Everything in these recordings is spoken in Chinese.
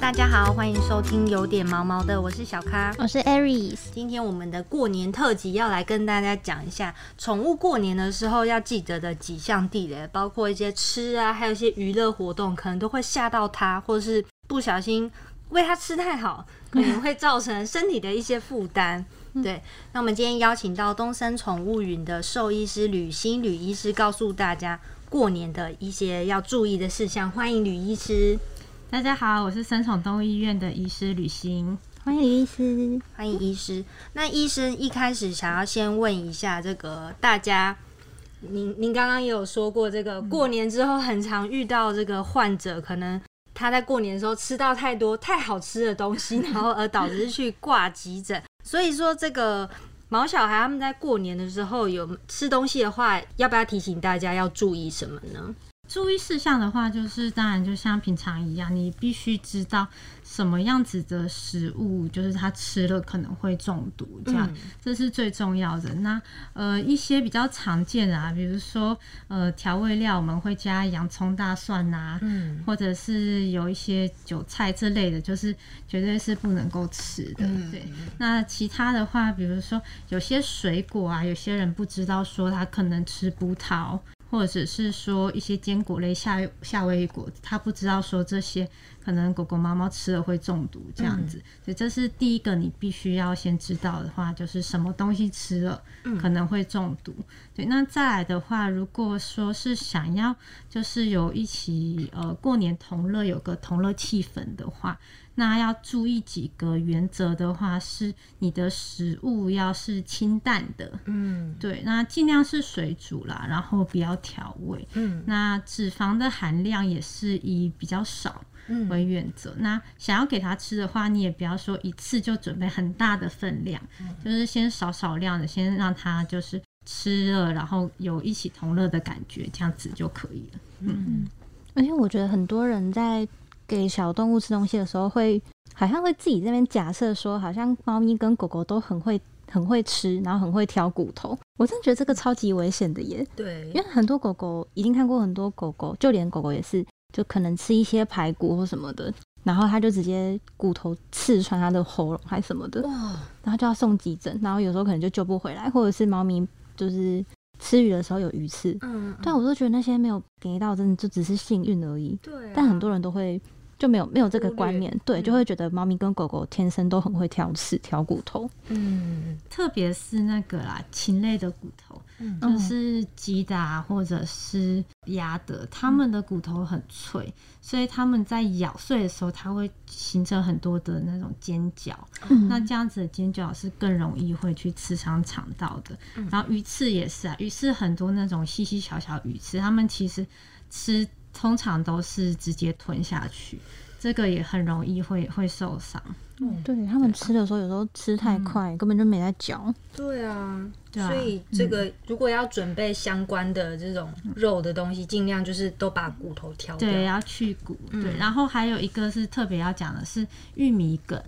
大家好，欢迎收听有点毛毛的，我是小咖，我是 Aries。今天我们的过年特辑要来跟大家讲一下宠物过年的时候要记得的几项地雷，包括一些吃啊，还有一些娱乐活动，可能都会吓到它，或是不小心喂它吃太好，可能会造成身体的一些负担。对，那我们今天邀请到东森宠物云的兽医师吕欣吕医师，告诉大家过年的一些要注意的事项。欢迎吕医师。大家好，我是三宠动物医院的医师吕欣，欢迎医师，欢迎医师。那医生一开始想要先问一下，这个大家，您您刚刚也有说过，这个过年之后很常遇到这个患者，可能他在过年的时候吃到太多太好吃的东西，然后而导致去挂急诊。所以说，这个毛小孩他们在过年的时候有吃东西的话，要不要提醒大家要注意什么呢？注意事项的话，就是当然就像平常一样，你必须知道什么样子的食物，就是他吃了可能会中毒，这样这是最重要的。那呃一些比较常见的啊，比如说呃调味料，我们会加洋葱、大蒜啊，嗯，或者是有一些韭菜之类的，就是绝对是不能够吃的。对，那其他的话，比如说有些水果啊，有些人不知道说他可能吃葡萄。或者是说一些坚果类夏夏威夷果，他不知道说这些可能狗狗猫猫吃了会中毒这样子，所以这是第一个你必须要先知道的话，就是什么东西吃了可能会中毒。对，那再来的话，如果说是想要就是有一起呃过年同乐，有个同乐气氛的话。那要注意几个原则的话，是你的食物要是清淡的，嗯，对，那尽量是水煮啦，然后不要调味，嗯，那脂肪的含量也是以比较少为原则。那想要给他吃的话，你也不要说一次就准备很大的分量，就是先少少量的，先让他就是吃了，然后有一起同乐的感觉，这样子就可以了。嗯，而且我觉得很多人在。给小动物吃东西的时候，会好像会自己这边假设说，好像猫咪跟狗狗都很会很会吃，然后很会挑骨头。我真的觉得这个超级危险的耶。对，因为很多狗狗已经看过很多狗狗，就连狗狗也是，就可能吃一些排骨或什么的，然后他就直接骨头刺穿他的喉咙还什么的，然后就要送急诊，然后有时候可能就救不回来，或者是猫咪就是吃鱼的时候有鱼刺，嗯，但我都觉得那些没有给到，真的就只是幸运而已。对，但很多人都会。就没有没有这个观念，对，就会觉得猫咪跟狗狗天生都很会挑刺、挑骨头。嗯，特别是那个啦，禽类的骨头，就是鸡的或者是鸭的，它们的骨头很脆，所以它们在咬碎的时候，它会形成很多的那种尖角。那这样子的尖角是更容易会去刺伤肠道的。然后鱼刺也是啊，鱼刺很多那种细细小小鱼刺，它们其实吃。通常都是直接吞下去，这个也很容易会会受伤。嗯，对他们吃的时候，有时候吃太快，根本就没在嚼。对啊，所以这个如果要准备相关的这种肉的东西，尽量就是都把骨头挑掉，对，要去骨。对，然后还有一个是特别要讲的是玉米梗，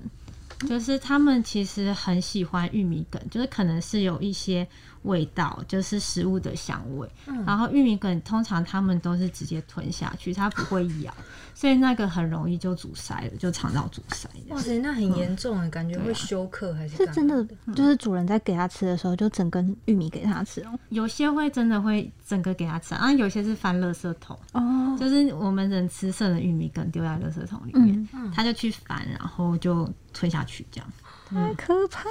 就是他们其实很喜欢玉米梗，就是可能是有一些。味道就是食物的香味，然后玉米梗通常他们都是直接吞下去，它不会咬，所以那个很容易就阻塞了，就肠道阻塞。哇塞，那很严重啊，感觉会休克还是？是真的，就是主人在给它吃的时候，就整根玉米给它吃哦。有些会真的会整个给它吃，啊，有些是翻垃圾桶哦，就是我们人吃剩的玉米梗丢在垃圾桶里面，他就去翻，然后就吞下去这样。太可怕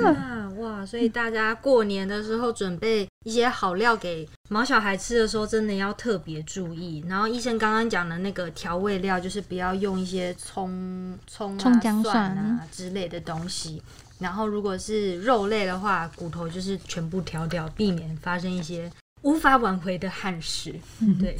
了！哇，所以大家过年的时候准备一些好料给毛小孩吃的时候，真的要特别注意。然后医生刚刚讲的那个调味料，就是不要用一些葱、葱、葱姜蒜啊之类的东西。然后如果是肉类的话，骨头就是全部挑掉，避免发生一些。无法挽回的憾事。对，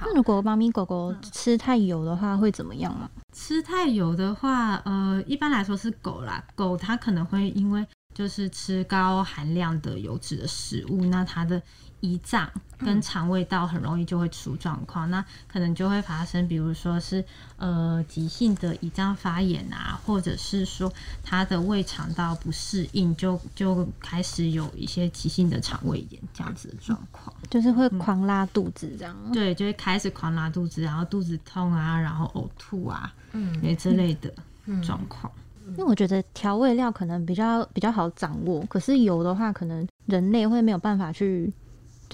那如果猫咪狗狗吃太油的话，会怎么样嘛？吃太油的话，呃，一般来说是狗啦，狗它可能会因为就是吃高含量的油脂的食物，那它的胰脏跟肠胃道很容易就会出状况，那可能就会发生，比如说是呃急性的胰脏发炎啊，或者是说他的胃肠道不适应，就就开始有一些急性的肠胃炎这样子的状况，就是会狂拉肚子这样。对，就会开始狂拉肚子，然后肚子痛啊，然后呕吐啊，嗯，也之类的状况。因为我觉得调味料可能比较比较好掌握，可是油的话，可能人类会没有办法去。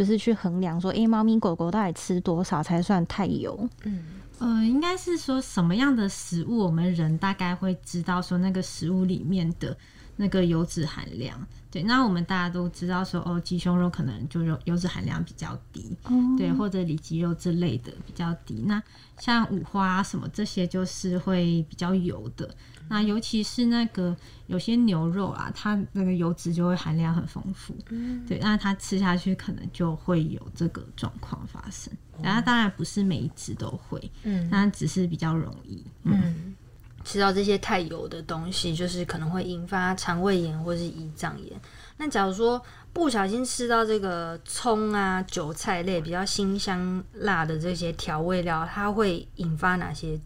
就是去衡量说，哎，猫咪狗狗到底吃多少才算太油？嗯，呃，应该是说什么样的食物，我们人大概会知道说那个食物里面的那个油脂含量。对，那我们大家都知道说，哦，鸡胸肉可能就油油脂含量比较低，对，或者里脊肉之类的比较低。那像五花什么这些，就是会比较油的。那尤其是那个有些牛肉啊，它那个油脂就会含量很丰富，嗯，对，那它吃下去可能就会有这个状况发生。然后当然不是每一只都会，嗯，那只是比较容易，嗯，吃到这些太油的东西，就是可能会引发肠胃炎或是胰脏炎。那假如说不小心吃到这个葱啊、韭菜类比较辛香辣的这些调味料，它会引发哪些？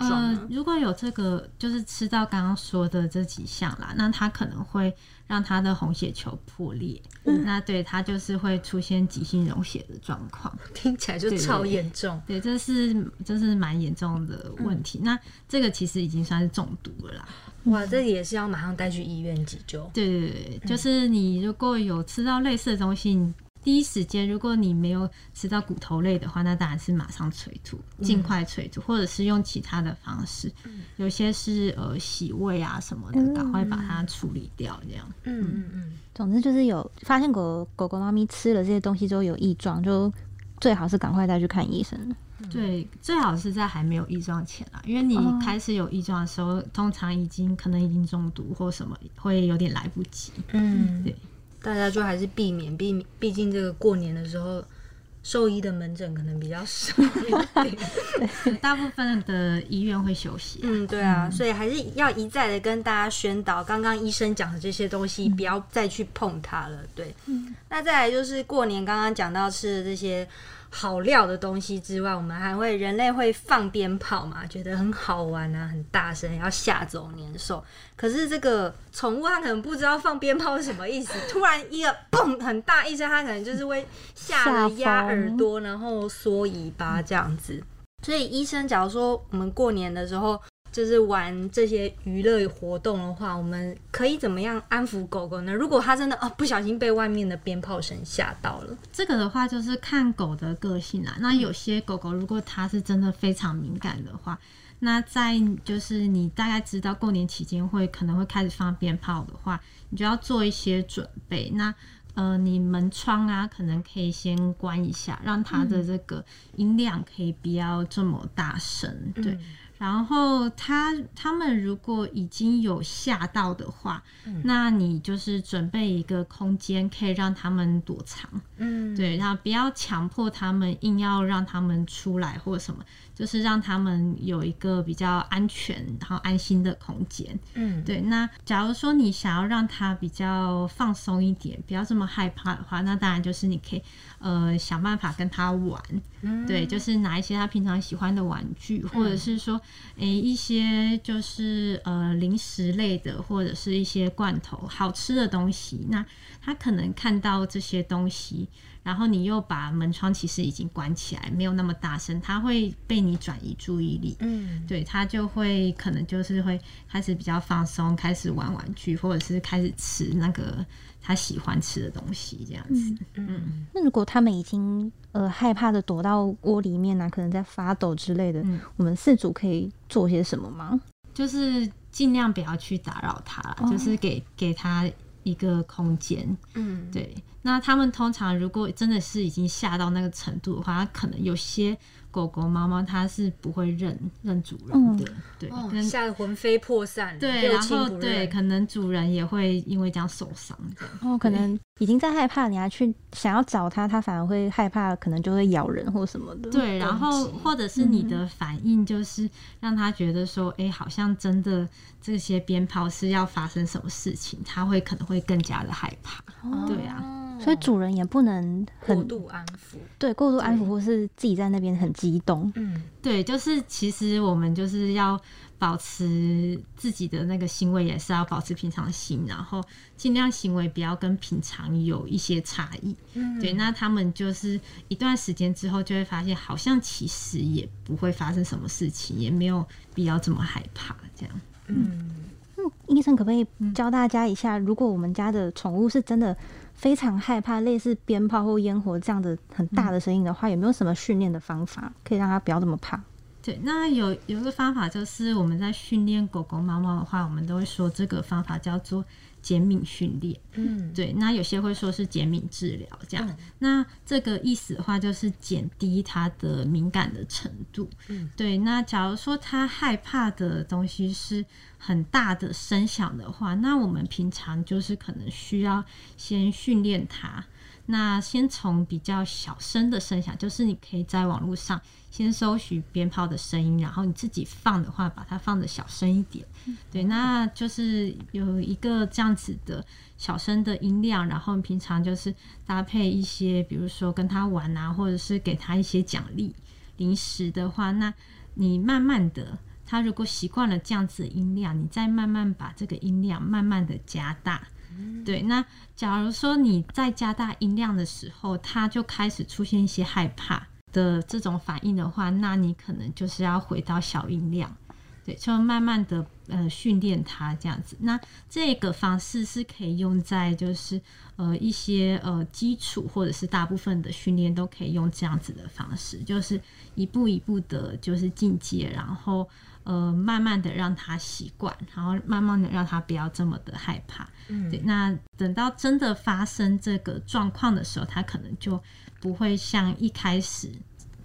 嗯，如果有这个，就是吃到刚刚说的这几项啦，那它可能会让他的红血球破裂，那对他就是会出现急性溶血的状况，听起来就超严重。对，这是这是蛮严重的问题。那这个其实已经算是中毒了啦。哇，这也是要马上带去医院急救。对对对，就是你如果有吃到类似的东西。第一时间，如果你没有吃到骨头类的话，那当然是马上催吐，尽快催吐，或者是用其他的方式，有些是呃洗胃啊什么的，赶快把它处理掉，这样。嗯嗯嗯。总之就是有发现狗狗狗、猫咪吃了这些东西之后有异状，就最好是赶快带去看医生。对，最好是在还没有异状前啊，因为你开始有异状的时候，通常已经可能已经中毒或什么，会有点来不及。嗯，对。大家就还是避免，避免毕竟这个过年的时候，兽医的门诊可能比较少，大部分的医院会休息。嗯，对啊，所以还是要一再的跟大家宣导，刚刚医生讲的这些东西，不要再去碰它了。对，那再来就是过年刚刚讲到吃的这些。好料的东西之外，我们还会人类会放鞭炮嘛？觉得很好玩啊，很大声，要吓走年兽。可是这个宠物它可能不知道放鞭炮是什么意思，突然一个嘣很大一声，它可能就是会吓得压耳朵，然后缩尾巴这样子。所以医生假如说我们过年的时候。就是玩这些娱乐活动的话，我们可以怎么样安抚狗狗呢？如果它真的哦不小心被外面的鞭炮声吓到了，这个的话就是看狗的个性啦。那有些狗狗如果它是真的非常敏感的话，那在就是你大概知道过年期间会可能会开始放鞭炮的话，你就要做一些准备。那呃，你门窗啊，可能可以先关一下，让它的这个音量可以不要这么大声，对。然后他他们如果已经有吓到的话，那你就是准备一个空间，可以让他们躲藏。嗯，对，然后不要强迫他们，硬要让他们出来或什么。就是让他们有一个比较安全然后安心的空间。嗯，对。那假如说你想要让他比较放松一点，不要这么害怕的话，那当然就是你可以呃想办法跟他玩。嗯，对，就是拿一些他平常喜欢的玩具，或者是说诶一些就是呃零食类的，或者是一些罐头好吃的东西。那他可能看到这些东西。然后你又把门窗其实已经关起来，没有那么大声，它会被你转移注意力。嗯，对，它就会可能就是会开始比较放松，开始玩玩具，或者是开始吃那个他喜欢吃的东西，这样子。嗯，那如果他们已经呃害怕的躲到窝里面呢，可能在发抖之类的，我们四主可以做些什么吗？就是尽量不要去打扰他，就是给给他一个空间。嗯，对。那他们通常如果真的是已经吓到那个程度的话，可能有些。狗狗、猫猫它是不会认认主人的，对，吓得魂飞魄散。对，然后对，可能主人也会因为这样受伤。哦，可能已经在害怕，你还去想要找它，它反而会害怕，可能就会咬人或什么的。对，然后或者是你的反应就是让他觉得说，哎，好像真的这些鞭炮是要发生什么事情，他会可能会更加的害怕。对啊。所以主人也不能过度安抚。对过度安抚，或是自己在那边很激动。嗯，对，就是其实我们就是要保持自己的那个行为，也是要保持平常心，然后尽量行为不要跟平常有一些差异。嗯对，那他们就是一段时间之后就会发现，好像其实也不会发生什么事情，也没有必要这么害怕这样。嗯，医生可不可以教大家一下，如果我们家的宠物是真的非常害怕类似鞭炮或烟火这样的很大的声音的话，有没有什么训练的方法可以让它不要这么怕？对，那有有一个方法就是我们在训练狗狗、猫猫的话，我们都会说这个方法叫做减敏训练。嗯，对，那有些会说是减敏治疗这样。嗯那这个意思的话，就是减低它的敏感的程度。嗯，对。那假如说它害怕的东西是很大的声响的话，那我们平常就是可能需要先训练它。那先从比较小声的声响，就是你可以在网络上先搜寻鞭炮的声音，然后你自己放的话，把它放的小声一点。对，那就是有一个这样子的小声的音量，然后平常就是搭配一些，比如说跟他玩啊，或者是给他一些奖励零食的话，那你慢慢的，他如果习惯了这样子的音量，你再慢慢把这个音量慢慢的加大。对，那假如说你在加大音量的时候，他就开始出现一些害怕的这种反应的话，那你可能就是要回到小音量。对，就慢慢的呃训练它这样子。那这个方式是可以用在就是呃一些呃基础或者是大部分的训练都可以用这样子的方式，就是一步一步的，就是进阶，然后呃慢慢的让他习惯，然后慢慢的让他不要这么的害怕。嗯对，那等到真的发生这个状况的时候，他可能就不会像一开始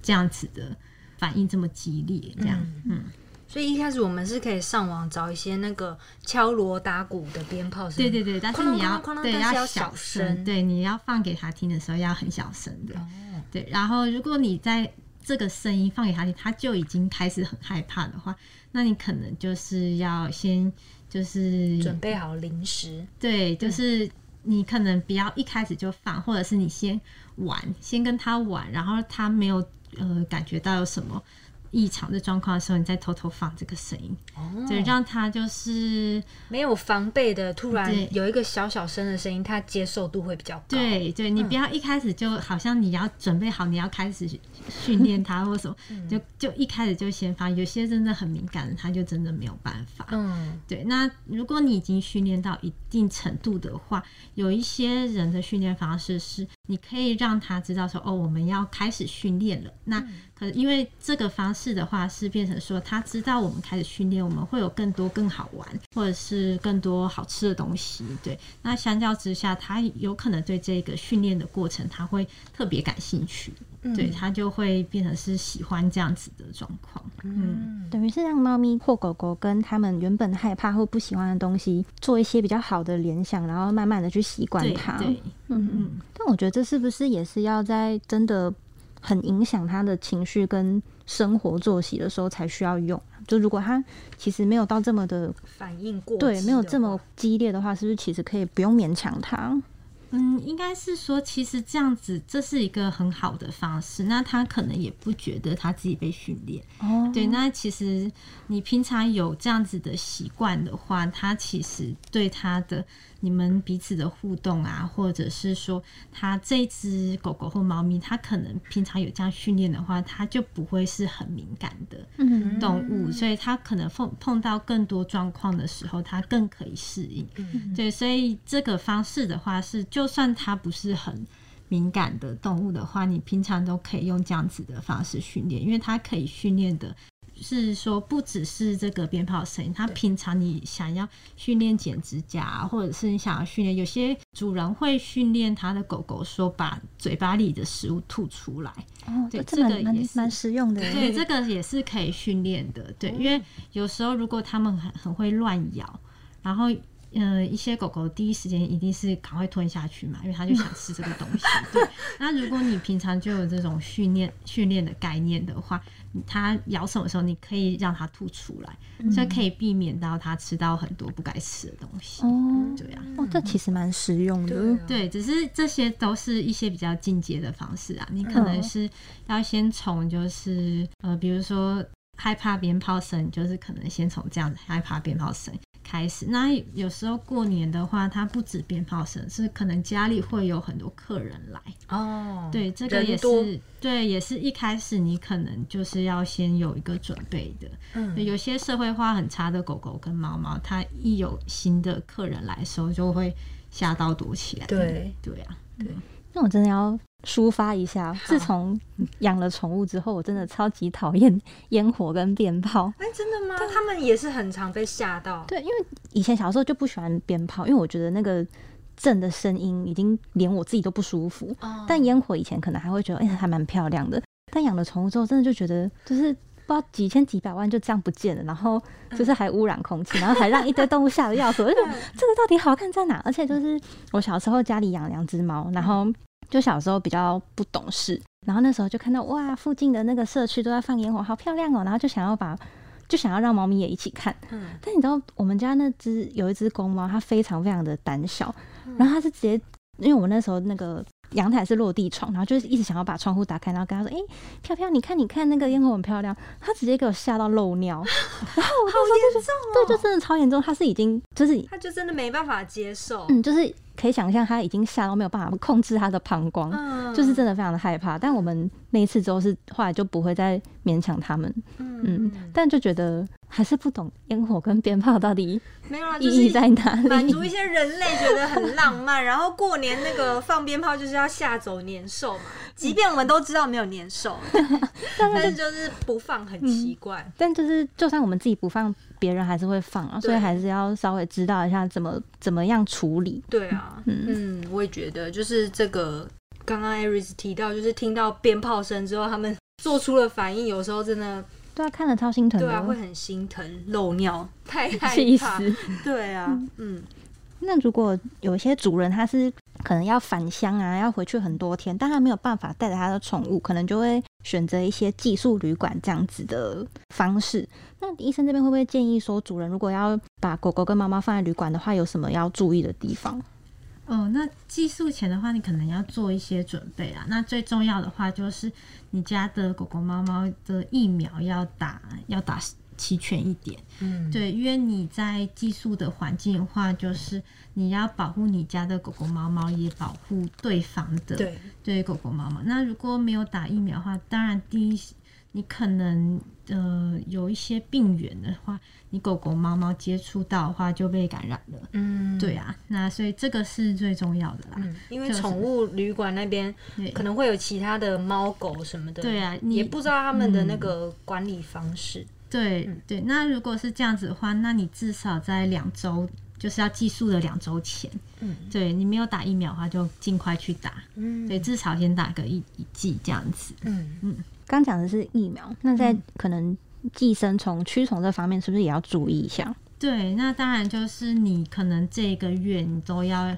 这样子的反应这么激烈，这样。嗯所以一开始我们是可以上网找一些那个敲锣打鼓的鞭炮声，对对对，但是你要对要小小声对，你要放给他听的时候要很小声的，哦对。然后如果你在这个声音放给他听，他就已经开始很害怕的话，那你可能就是要先就是准备好零食，对，就是你可能不要一开始就放，或者是你先玩，先跟他玩，然后他没有呃感觉到有什么异常的状况的时候，你再偷偷放这个声音，哦对，让他就是没有防备的，突然有一个小小声的声音，他接受度会比较高。，对对，你不要一开始就好像你要准备好，你要开始训练他或什么，就就一开始就先放。有些真的很敏感的，他就真的没有办法。嗯对，那如果你已经训练到一定程度的话，有一些人的训练方式是，你可以让他知道说，哦，我们要开始训练了。那可因为这个方式的话，是变成说，他知道我们开始训练，我们会有更多更好玩，或者是更多好吃的东西。对，那相较之下，他有可能对这个训练的过程，他会特别感兴趣。对他就会变成是喜欢这样子的状况。嗯，等于是让猫咪或狗狗跟他们原本害怕或不喜欢的东西做一些比较好的联想，然后慢慢的去习惯对它。对，嗯嗯。但我觉得这是不是也是要在真的很影响他的情绪跟生活作息的时候才需要用？就如果他其实没有到这么的反应过对，没有这么激烈的话，是不是其实可以不用勉强他？嗯，应该是说，其实这样子这是一个很好的方式。那他可能也不觉得他自己被训练，哦，对。那其实你平常有这样子的习惯的话，他其实对他的你们彼此的互动啊，或者是说它这只狗狗或猫咪，它可能平常有这样训练的话，它就不会是很敏感的。嗯动物，所以它可能碰碰到更多状况的时候，它更可以适应。对，所以这个方式的话是，就算它不是很敏感的动物的话，你平常都可以用这样子的方式训练，因为它可以训练的。是说，不只是这个鞭炮声音，它平常你想要训练剪指甲啊，或者是你想要训练，有些主人会训练他的狗狗说把嘴巴里的食物吐出来，哦，对这这个也蛮实用的。对，这个也是可以训练的。对，因为有时候如果他们很很会乱咬，然后嗯，一些狗狗第一时间一定是赶快吞下去嘛，因为它就想吃这个东西。对，那如果你平常就有这种训练训练的概念的话，它咬什么时候你可以让它吐出来，所以可以避免到它吃到很多不该吃的东西。哦，对啊，哦，这其实蛮实用的。对啊对，只是这些都是一些比较进阶的方式啊，你可能是要先从就是呃，比如说害怕鞭炮声，就是可能先从这样子害怕鞭炮声。开始，那有时候过年的话，它不止鞭炮声，是可能家里会有很多客人来。哦，对，这个也是对，也是一开始你可能就是要先有一个准备的。嗯有些社会化很差的狗狗跟猫猫，它一有新的客人来的时候，就会吓到躲起来。对对啊，对那我真的要抒发一下，自从养了宠物之后，我真的超级讨厌烟火跟鞭炮。哎，真的吗？他们也是很常被吓到。对，因为以前小时候就不喜欢鞭炮，因为我觉得那个震的声音已经连我自己都不舒服。哦但烟火以前可能还会觉得，哎、还蛮漂亮的。但养了宠物之后，真的就觉得就是不知道几千几百万就这样不见了，然后就是还污染空气，然后还让一堆动物吓得要死。我就觉得 这个到底好看在哪？而且就是我小时候家里养两只猫，然后就小时候比较不懂事，然后那时候就看到哇，附近的那个社区都在放烟火，好漂亮哦，然后就想要把。就想要让猫咪也一起看，嗯但你知道我们家那只有一只公猫，它非常非常的胆小，然后它是直接，因为我们那时候那个阳台是落地窗，然后就是一直想要把窗户打开，然后跟它说：“哎、飘飘，你看你看那个烟火很漂亮。”它直接给我吓到漏尿，然后我好严重哦。对，就真的超严重，它是已经就是它就真的没办法接受。嗯，就是可以想象他已经吓到没有办法控制他的膀胱。嗯就是真的非常的害怕，但我们那一次之后是后来就不会再勉强他们，嗯，但就觉得还是不懂烟火跟鞭炮到底没有啊，意就是义在哪里。满足一些人类觉得很浪漫，然后过年那个放鞭炮就是要吓走年兽嘛。即便我们都知道没有年兽，但是就是不放很奇怪。但就是，就算我们自己不放，别人还是会放啊，所以对还是要稍微知道一下怎么怎么样处理。对啊，嗯，我也觉得就是这个，刚刚 Aris 提到，就是听到鞭炮声之后，他们做出了反应，有时候真的对啊，看了超心疼的，对啊会很心疼，漏尿，太害气怕。对啊，嗯，那如果有一些主人他是可能要返乡啊，要回去很多天，但他没有办法带着他的宠物，可能就会选择一些寄宿旅馆这样子的方式。那医生这边会不会建议说，主人如果要把狗狗跟猫猫放在旅馆的话，有什么要注意的地方？哦，那寄宿前的话，你可能要做一些准备啊。那最重要的话就是你家的狗狗、猫猫的疫苗要打，要打齐全一点。嗯，对，因为你在寄宿的环境的话，就是你要保护你家的狗狗、猫猫，也保护对方的对，对狗狗、猫猫。那如果没有打疫苗的话，当然第一你可能呃有一些病源的话，你狗狗、猫猫接触到的话就被感染了。嗯，对啊，那所以这个是最重要的啦。嗯，因为宠物旅馆那边可能会有其他的猫狗什么的，对啊你也不知道他们的那个管理方式。对、嗯对，那如果是这样子的话，那你至少在两周，就是要寄宿的两周前，嗯对你没有打疫苗的话，就尽快去打。嗯对，至少先打个一一剂这样子。嗯刚讲的是疫苗，那在可能寄生虫、驱虫这方面，是不是也要注意一下？对，那当然就是你可能这个月你都要，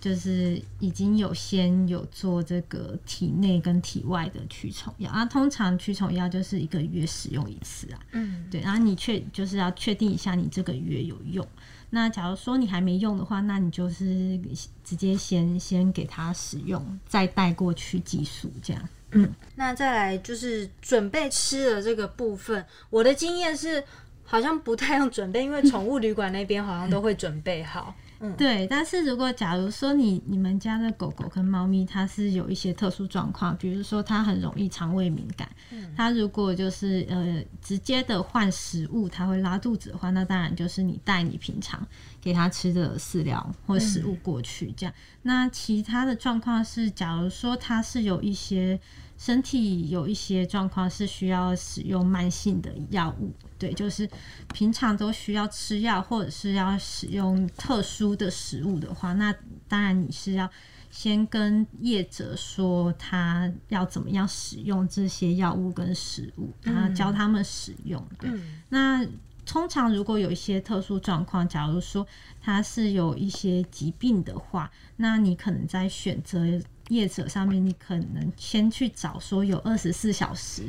就是已经有先有做这个体内跟体外的驱虫药啊。通常驱虫药就是一个月使用一次啊。嗯，对，然后你确就是要确定一下你这个月有用。那假如说你还没用的话，那你就是直接先先给它使用，再带过去寄宿这样。嗯那再来就是准备吃的这个部分，我的经验是好像不太用准备，因为宠物旅馆那边好像都会准备好。对，但是如果假如说你你们家的狗狗跟猫咪它是有一些特殊状况，比如说它很容易肠胃敏感，它如果就是呃直接的换食物，它会拉肚子的话，那当然就是你带你平常给它吃的饲料或食物过去这样。那其他的状况是，假如说它是有一些身体有一些状况是需要使用慢性的药物，对，就是平常都需要吃药或者是要使用特殊的食物的话，那当然你是要先跟业者说他要怎么样使用这些药物跟食物，然后教他们使用。对，那通常如果有一些特殊状况，假如说他是有一些疾病的话，那你可能在选择业者上面，你可能先去找说有二十四小时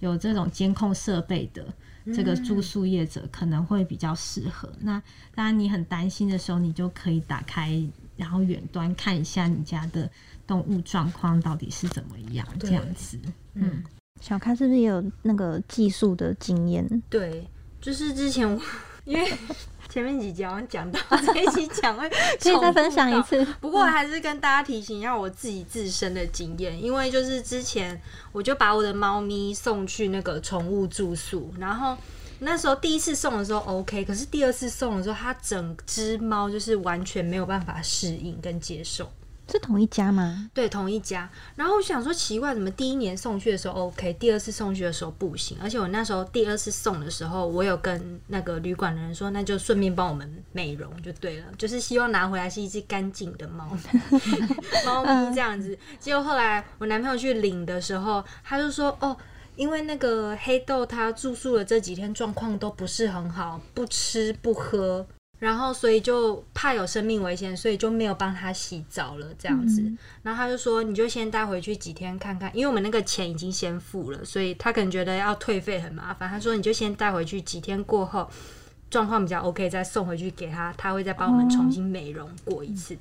有这种监控设备的这个住宿业者，可能会比较适合。那当然你很担心的时候，你就可以打开，然后远端看一下你家的动物状况到底是怎么样，这样子。嗯，小咖是不是也有那个技术的经验？对，就是之前我因为前面几集好像讲到这一集讲会可以再分享一次。不过还是跟大家提醒一下我自己自身的经验，因为就是之前我就把我的猫咪送去那个宠物住宿，然后那时候第一次送的时候 OK，可是第二次送的时候，它整只猫就是完全没有办法适应跟接受。是同一家吗？对，同一家。然后我想说奇怪，怎么第一年送去的时候 OK，第二次送去的时候不行？而且我那时候第二次送的时候，我有跟那个旅馆的人说，那就顺便帮我们美容就对了，就是希望拿回来是一只干净的猫 猫咪这样子。结果后来我男朋友去领的时候，他就说哦，因为那个黑豆他住宿的这几天状况都不是很好，不吃不喝。然后，所以就怕有生命危险，所以就没有帮他洗澡了，这样子。然后他就说：“你就先带回去几天看看，因为我们那个钱已经先付了，所以他可能觉得要退费很麻烦。他说：‘你就先带回去几天过后，状况比较 OK，再送回去给他，他会再帮我们重新美容过一次。’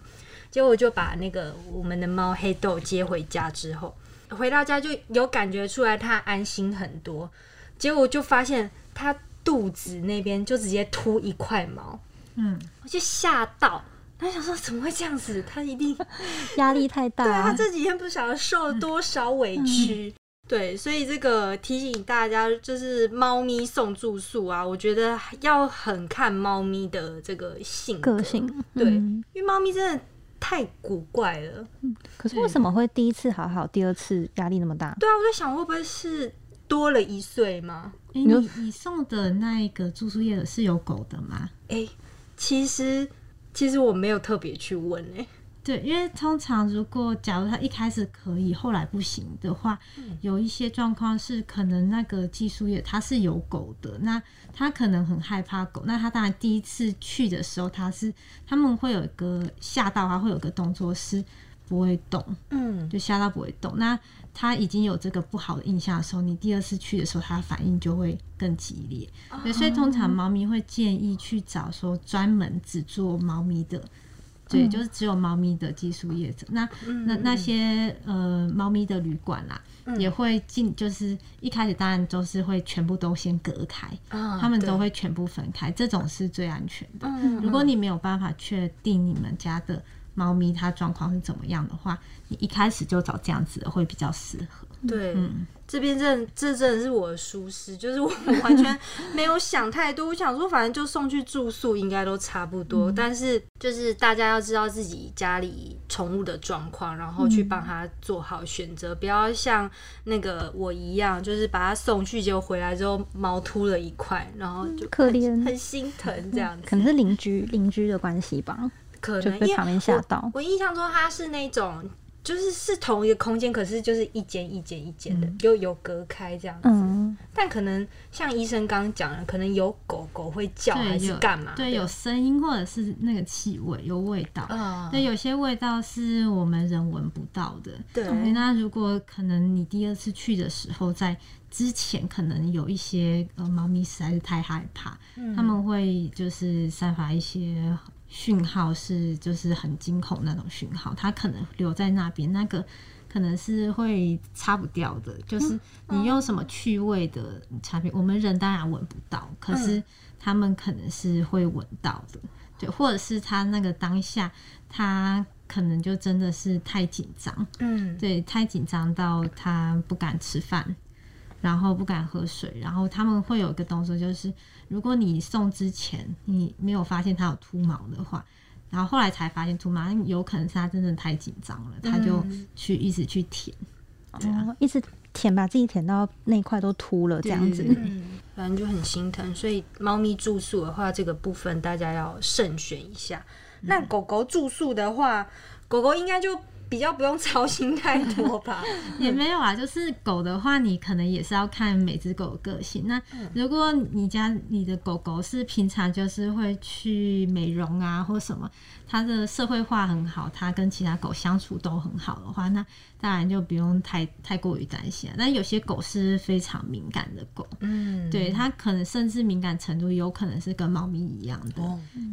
结果就把那个我们的猫黑豆接回家之后，回到家就有感觉出来，它安心很多。结果就发现它肚子那边就直接秃一块毛。”嗯，我就吓到，他想说怎么会这样子？他一定 压力太大。对他这几天不晓得受了多少委屈。对，所以这个提醒大家，就是猫咪送住宿啊，我觉得要很看猫咪的这个性个性。对，因为猫咪真的太古怪了。嗯，可是为什么会第一次好好，第二次压力那么大？对啊，我在想会不会是多了一岁吗？哎，你你送的那一个住宿业的是有狗的吗？哎。其实，其实我没有特别去问诶。对，因为通常如果假如他一开始可以，后来不行的话，有一些状况是可能那个技术业他是有狗的，那他可能很害怕狗，那他当然第一次去的时候，他是他们会有一个吓到，他会有个动作是不会动，嗯，就吓到不会动。那他已经有这个不好的印象的时候，你第二次去的时候，他反应就会更激烈。对，所以通常猫咪会建议去找说专门只做猫咪的，对，就是只有猫咪的技术业者。那那那些呃猫咪的旅馆啦，也会进，就是一开始当然都是会全部都先隔开，他们都会全部分开，这种是最安全的。如果你没有办法确定你们家的。猫咪它状况是怎么样的话，你一开始就找这样子的会比较适合。对，嗯，这边真这真的是我的舒适，就是我完全没有想太多。我想说，反正就送去住宿应该都差不多。但是就是大家要知道自己家里宠物的状况，然后去帮他做好选择，不要像那个我一样，就是把它送去，结果回来之后毛秃了一块，然后就可怜，很心疼这样子。可能是邻居邻居的关系吧。可能被旁边吓到。我印象中它是那种，就是是同一个空间，可是就是一间一间一间的，就有隔开这样子。但可能像医生刚刚讲的，可能有狗狗会叫还是干嘛？对，有声音或者是那个气味，有味道。对，有些味道是我们人闻不到的。对，那如果可能，你第二次去的时候，在之前可能有一些呃猫咪实在是太害怕，他们会就是散发一些。讯号是就是很惊恐那种讯号，它可能留在那边，那个可能是会擦不掉的。就是你用什么趣味的产品，我们人当然闻不到，可是他们可能是会闻到的。对，或者是他那个当下，他可能就真的是太紧张，嗯，对，太紧张到他不敢吃饭。然后不敢喝水，然后他们会有一个动作，就是如果你送之前你没有发现它有秃毛的话，然后后来才发现秃毛，有可能是他真的太紧张了，他就去一直去舔，哦，一直舔，把自己舔到那块都秃了，这样子，嗯，反正就很心疼。所以猫咪住宿的话，这个部分大家要慎选一下。那狗狗住宿的话，狗狗应该就。比较不用操心太多吧？也没有啊，就是狗的话，你可能也是要看每只狗的个性。那如果你家你的狗狗是平常就是会去美容啊或什么，它的社会化很好，它跟其他狗相处都很好的话，那当然就不用太太过于担心。但有些狗是非常敏感的狗，嗯，对它可能甚至敏感程度有可能是跟猫咪一样的。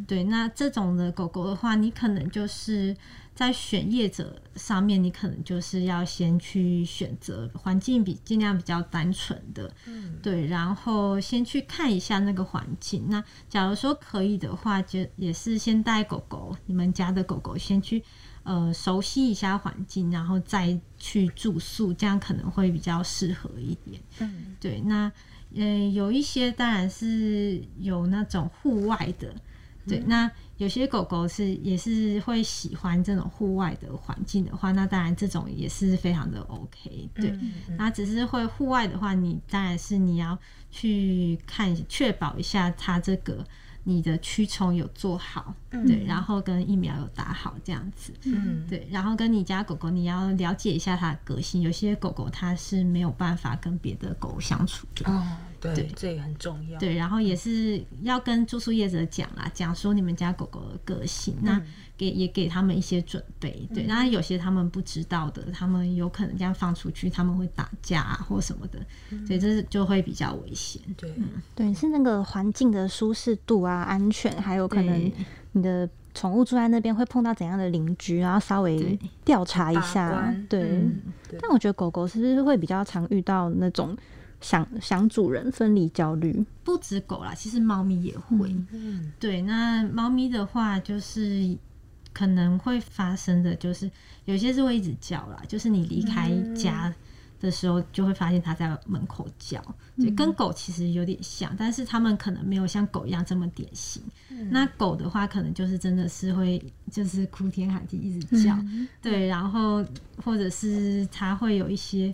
对，那这种的狗狗的话，你可能就是。在选业者上面，你可能就是要先去选择环境比尽量比较单纯的，嗯，对，然后先去看一下那个环境。那假如说可以的话，就也是先带狗狗，你们家的狗狗先去呃熟悉一下环境，然后再去住宿，这样可能会比较适合一点。嗯，对，那嗯有一些当然是有那种户外的，对，那。有些狗狗是也是会喜欢这种户外的环境的话，那当然这种也是非常的 OK。对，那只是会户外的话，你当然是你要去看确保一下它这个你的驱虫有做好，对，然后跟疫苗有打好这样子，嗯，对，然后跟你家狗狗你要了解一下它的个性，有些狗狗它是没有办法跟别的狗相处的。哦对，这也很重要。对，然后也是要跟住宿业者讲啦，讲说你们家狗狗的个性，那给也给他们一些准备。对，然有些他们不知道的，他们有可能这样放出去，他们会打架啊或什么的，所以这是就会比较危险。对，对，是那个环境的舒适度啊、安全，还有可能你的宠物住在那边会碰到怎样的邻居，然后稍微调查一下。对，但我觉得狗狗是不是会比较常遇到那种。想想主人分离焦虑，不止狗啦，其实猫咪也会。嗯，对，那猫咪的话，就是可能会发生的就是有些是会一直叫啦，就是你离开家的时候，就会发现它在门口叫，就跟狗其实有点像，但是它们可能没有像狗一样这么典型。那狗的话，可能就是真的是会就是哭天喊地一直叫，对，然后或者是它会有一些。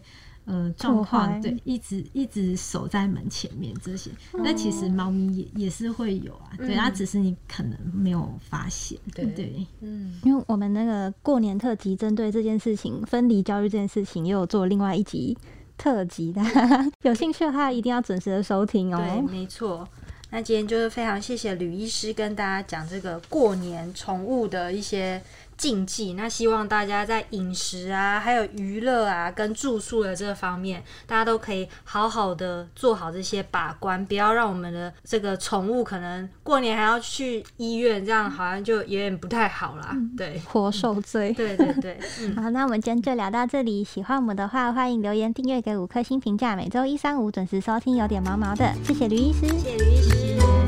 呃，状况对，一直一直守在门前面这些，那其实猫咪也也是会有啊，对，它只是你可能没有发现，对对，嗯，因为我们那个过年特辑针对这件事情分离焦虑这件事情，也有做另外一集特辑的，有兴趣的话一定要准时的收听哦。对，没错。那今天就是非常谢谢吕医师跟大家讲这个过年宠物的一些。禁忌，那希望大家在饮食啊，还有娱乐啊，跟住宿的这方面，大家都可以好好的做好这些把关，不要让我们的这个宠物可能过年还要去医院，这样好像就有点不太好啦。对，活受罪。对对对。好，那我们今天就聊到这里。喜欢我们的话，欢迎留言订阅，给五颗星评价。每周一、三、五准时收听，有点毛毛的。谢谢吕医师，谢谢吕医师。